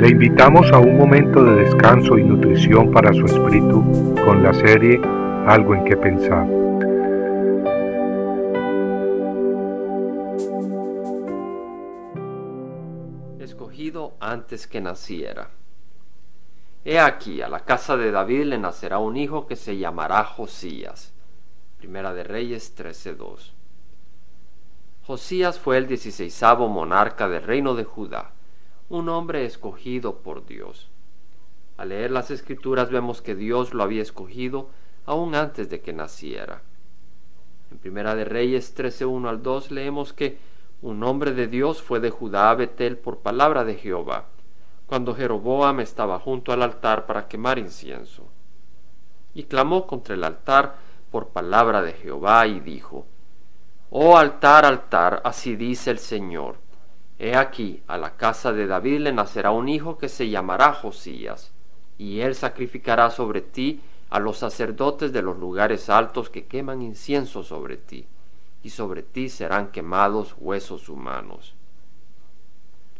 Le invitamos a un momento de descanso y nutrición para su espíritu con la serie Algo en que pensar. Escogido antes que naciera. He aquí, a la casa de David le nacerá un hijo que se llamará Josías. Primera de Reyes 13:2. Josías fue el dieciséisavo monarca del reino de Judá, un hombre escogido por Dios. Al leer las escrituras vemos que Dios lo había escogido aún antes de que naciera. En Primera de Reyes 13:1 al 2 leemos que un hombre de Dios fue de Judá a Betel por palabra de Jehová, cuando Jeroboam estaba junto al altar para quemar incienso. Y clamó contra el altar por palabra de Jehová y dijo, Oh altar, altar, así dice el Señor. He aquí, a la casa de David le nacerá un hijo que se llamará Josías, y él sacrificará sobre ti a los sacerdotes de los lugares altos que queman incienso sobre ti, y sobre ti serán quemados huesos humanos.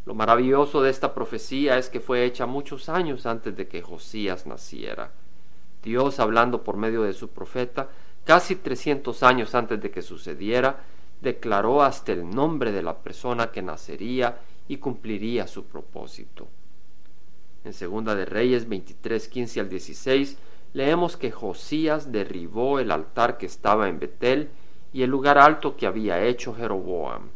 Lo maravilloso de esta profecía es que fue hecha muchos años antes de que Josías naciera. Dios, hablando por medio de su profeta, casi 300 años antes de que sucediera, declaró hasta el nombre de la persona que nacería y cumpliría su propósito. En Segunda de Reyes 23, 15 al 16, leemos que Josías derribó el altar que estaba en Betel y el lugar alto que había hecho Jeroboam.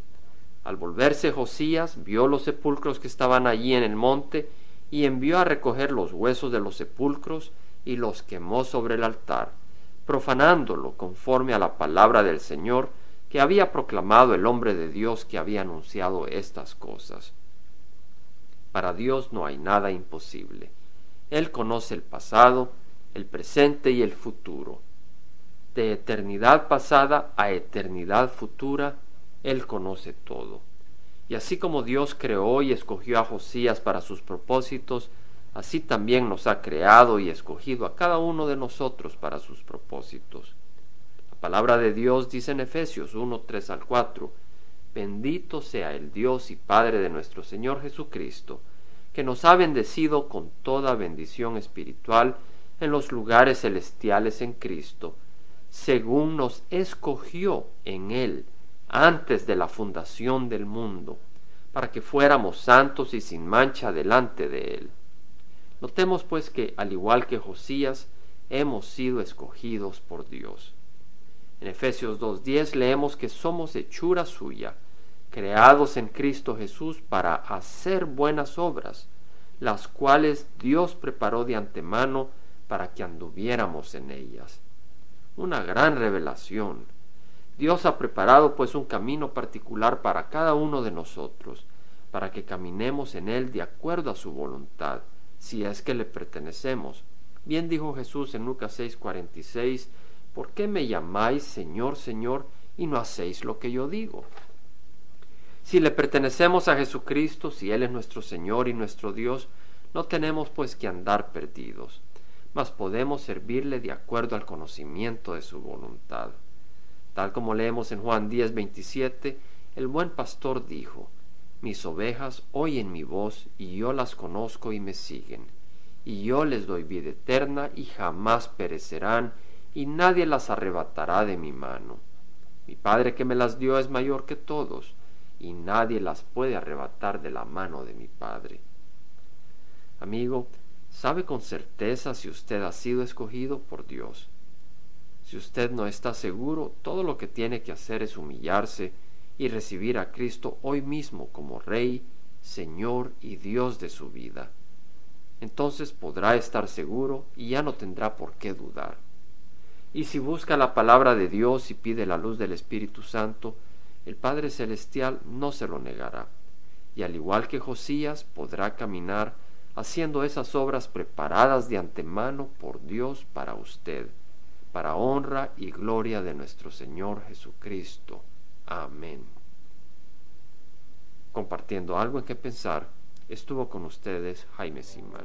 Al volverse Josías vio los sepulcros que estaban allí en el monte y envió a recoger los huesos de los sepulcros y los quemó sobre el altar profanándolo conforme a la palabra del Señor que había proclamado el hombre de Dios que había anunciado estas cosas. Para Dios no hay nada imposible. Él conoce el pasado, el presente y el futuro. De eternidad pasada a eternidad futura, Él conoce todo. Y así como Dios creó y escogió a Josías para sus propósitos, así también nos ha creado y escogido a cada uno de nosotros para sus propósitos. La palabra de Dios dice en Efesios 1, 3 al 4, Bendito sea el Dios y Padre de nuestro Señor Jesucristo, que nos ha bendecido con toda bendición espiritual en los lugares celestiales en Cristo, según nos escogió en Él antes de la fundación del mundo, para que fuéramos santos y sin mancha delante de Él Notemos pues que, al igual que Josías, hemos sido escogidos por Dios. En Efesios 2.10 leemos que somos hechura suya, creados en Cristo Jesús para hacer buenas obras, las cuales Dios preparó de antemano para que anduviéramos en ellas. Una gran revelación. Dios ha preparado pues un camino particular para cada uno de nosotros, para que caminemos en él de acuerdo a su voluntad si es que le pertenecemos. Bien dijo Jesús en Lucas 6:46, ¿por qué me llamáis Señor, Señor, y no hacéis lo que yo digo? Si le pertenecemos a Jesucristo, si Él es nuestro Señor y nuestro Dios, no tenemos pues que andar perdidos, mas podemos servirle de acuerdo al conocimiento de su voluntad. Tal como leemos en Juan 10:27, el buen pastor dijo, mis ovejas oyen mi voz y yo las conozco y me siguen. Y yo les doy vida eterna y jamás perecerán y nadie las arrebatará de mi mano. Mi Padre que me las dio es mayor que todos y nadie las puede arrebatar de la mano de mi Padre. Amigo, ¿sabe con certeza si usted ha sido escogido por Dios? Si usted no está seguro, todo lo que tiene que hacer es humillarse y recibir a Cristo hoy mismo como Rey, Señor y Dios de su vida. Entonces podrá estar seguro y ya no tendrá por qué dudar. Y si busca la palabra de Dios y pide la luz del Espíritu Santo, el Padre Celestial no se lo negará, y al igual que Josías podrá caminar haciendo esas obras preparadas de antemano por Dios para usted, para honra y gloria de nuestro Señor Jesucristo. Amén. Compartiendo algo en que pensar, estuvo con ustedes Jaime Simán.